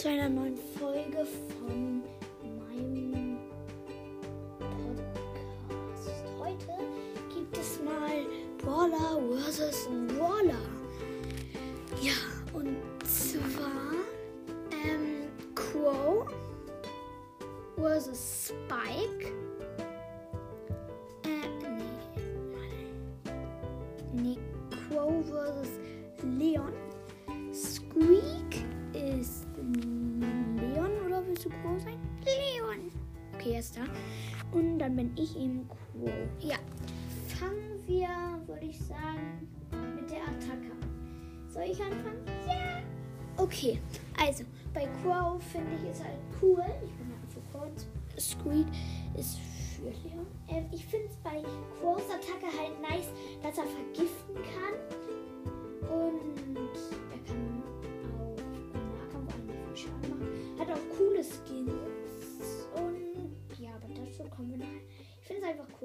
zu einer neuen Folge von meinem Podcast. Heute gibt es mal Brawler vs. Brawler. Ja, und zwar ähm, Crow vs. Spike. Äh, nee. Nee, Crow vs. Leon. Dann bin ich eben Crow. Ja. Fangen wir, würde ich sagen, mit der Attacke. Soll ich anfangen? Ja. Okay, also bei Crow finde ich es halt cool. Ich bin halt für kurz. Squeak ist für Leon. Äh, ich finde es bei Crows Attacke halt nice, dass er vergiften kann. Und er kann auch im Nahkampf viel Schaden machen. Hat auch coole Skins.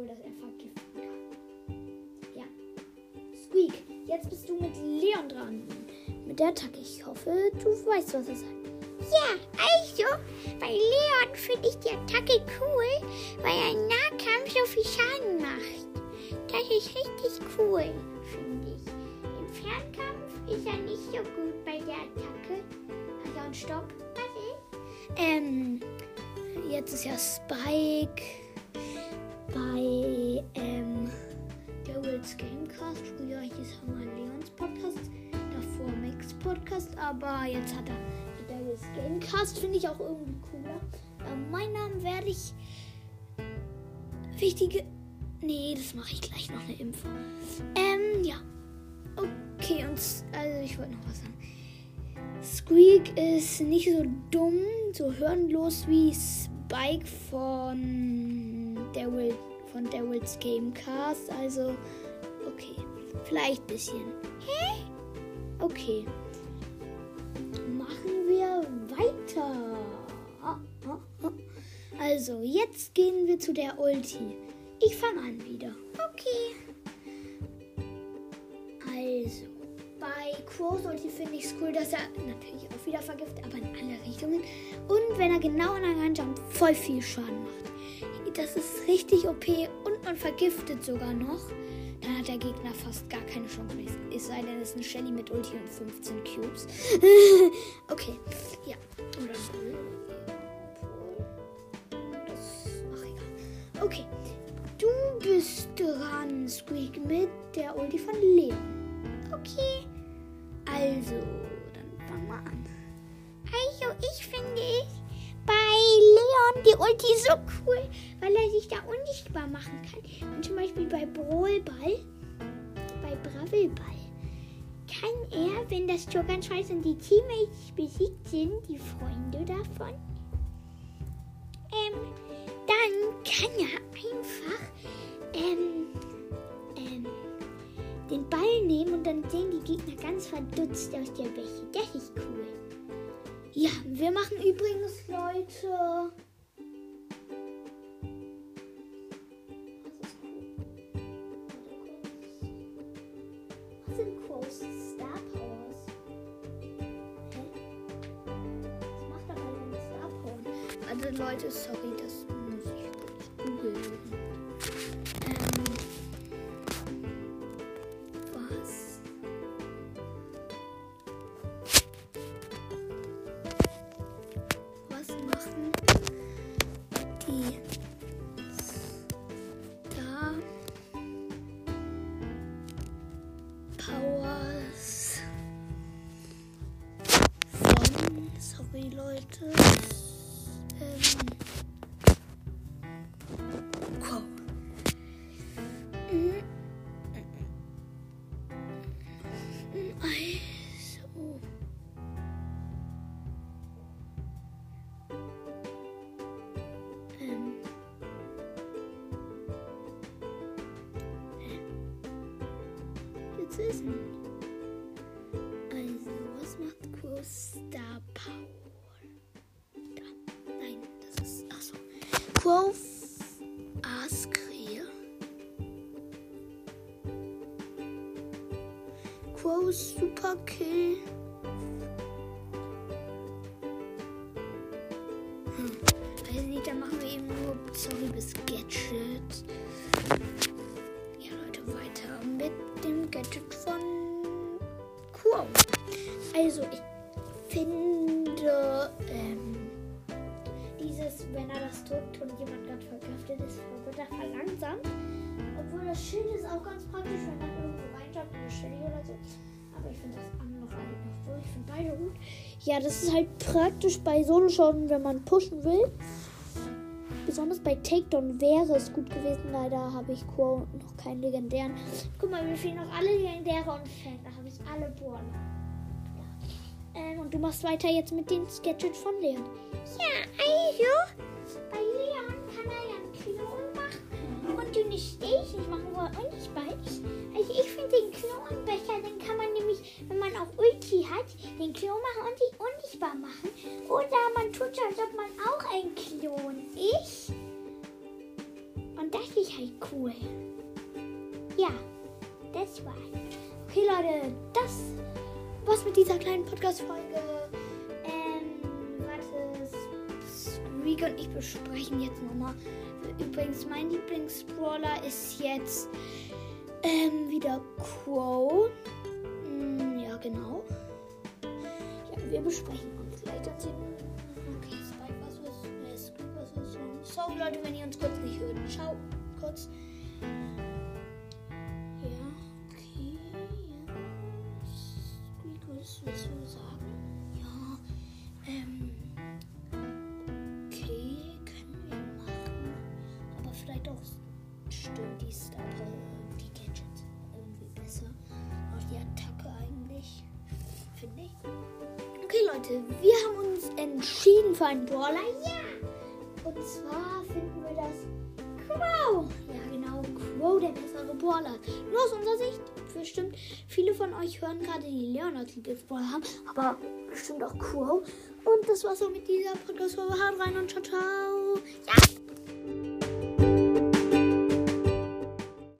Cool, dass er vergiften kann. Ja. Squeak, jetzt bist du mit Leon dran. Mit der Attacke. Ich hoffe, du weißt, was er sagt. Ja, also, bei Leon finde ich die Attacke cool, weil er im Nahkampf so viel Schaden macht. Das ist richtig cool, finde ich. Im Fernkampf ist er nicht so gut bei der Attacke. Also und Stopp. Was ist? Ähm, jetzt ist ja Spike bei ähm, der Wills Gamecast. Früher hieß er mal Leons Podcast, davor Max Podcast, aber jetzt hat er der Wills Gamecast, finde ich auch irgendwie cooler. Ähm, mein Namen werde ich wichtige. Nee, das mache ich gleich noch eine Info. Ähm, ja. Okay, und also ich wollte noch was sagen. Squeak ist nicht so dumm, so hirnlos wie Spike von Daryl, von Daryls Gamecast. Also, okay. Vielleicht ein bisschen. Hä? Okay. Machen wir weiter. Also, jetzt gehen wir zu der Ulti. Ich fange an wieder. Okay. Bei Crows Ulti finde ich cool, dass er natürlich auch wieder vergiftet, aber in alle Richtungen. Und wenn er genau an der Randjump voll viel Schaden macht. Das ist richtig OP und man vergiftet sogar noch. Dann hat der Gegner fast gar keine Chance mehr. Es sei denn, es ist eine Shelly mit Ulti und 15 Cubes. okay, ja. Oder das, ach egal. Okay, du bist dran, Squeak, mit der Ulti von Leon. Okay. Also, dann fang mal an. Also, ich finde ich bei Leon die Ulti so cool, weil er sich da unsichtbar machen kann. Und zum Beispiel bei Brawlball, bei Bravelball, kann er, wenn das Tor ganz und die Teammates besiegt sind, die Freunde davon, ähm, dann kann er einfach, ähm, den Ball nehmen und dann sehen die Gegner ganz verdutzt aus der Wäsche. Das ist cool. Ja, wir machen übrigens, Leute. Was sind Crows Star Powers? Hä? Was macht er bei seinen Star Powers? Also Leute, sorry, kurz ist. Also, was macht kurz Star Power? Da. Nein, das ist. Achso. Quoth Ask hier. Super Kill. Hm. Weiß nicht, da machen wir eben nur sorry bis Gadget. Ja, Leute, weiter mit dem. Gadget von Quo. Also, ich finde, ähm, dieses, wenn er das drückt und jemand gerade verkraftet ist, wird er verlangsamt. Obwohl das Schild ist auch ganz praktisch, wenn man irgendwo reinschaut, in eine Stelle oder so. Aber ich finde das andere halt noch so. Ich finde beide gut. Ja, das ist halt praktisch bei Solo-Schauen, wenn man pushen will. Besonders bei Takedown wäre es gut gewesen. Leider habe ich Quo noch keinen legendären. Guck mal, mir fehlen noch alle legendäre und Fan. Da habe ich alle. Ja. Ähm, und du machst weiter jetzt mit dem Gadget von Leon. Ja, also, bei Leon kann er ja einen Klon machen und den stehe ich nicht machen, wo er unsichtbar ist. Also ich finde den Klon besser, den kann man nämlich, wenn man auch Ulti hat, den Klon machen und sich unsichtbar machen. Oder man tut als ob man auch ein Klon ist. Und das ist halt cool. Ja, das war's. Okay, Leute, das war's mit dieser kleinen Podcast-Folge. Ähm, warte, Squeak und ich besprechen jetzt nochmal. Übrigens, mein Lieblingsbrawler ist jetzt ähm, wieder Quo. Wir besprechen uns gleich. Dann sehen Okay, Spike, was ist? Squeak, was ist? Sorry, Leute, wenn ihr uns kurz nicht hört. Schau, kurz. Ja, okay, ja. Squeak, was du sagen? Leute, wir haben uns entschieden für einen Brawler. Ja! Und zwar finden wir das Crow. Ja, genau, Crow, der bessere Brawler. Nur aus unserer Sicht. Bestimmt viele von euch hören gerade die Leonard Lieblingsbrawler haben, aber bestimmt auch Crow. Und das war's auch mit dieser Podcast-Folge. Haut rein und ciao, ciao. Ja!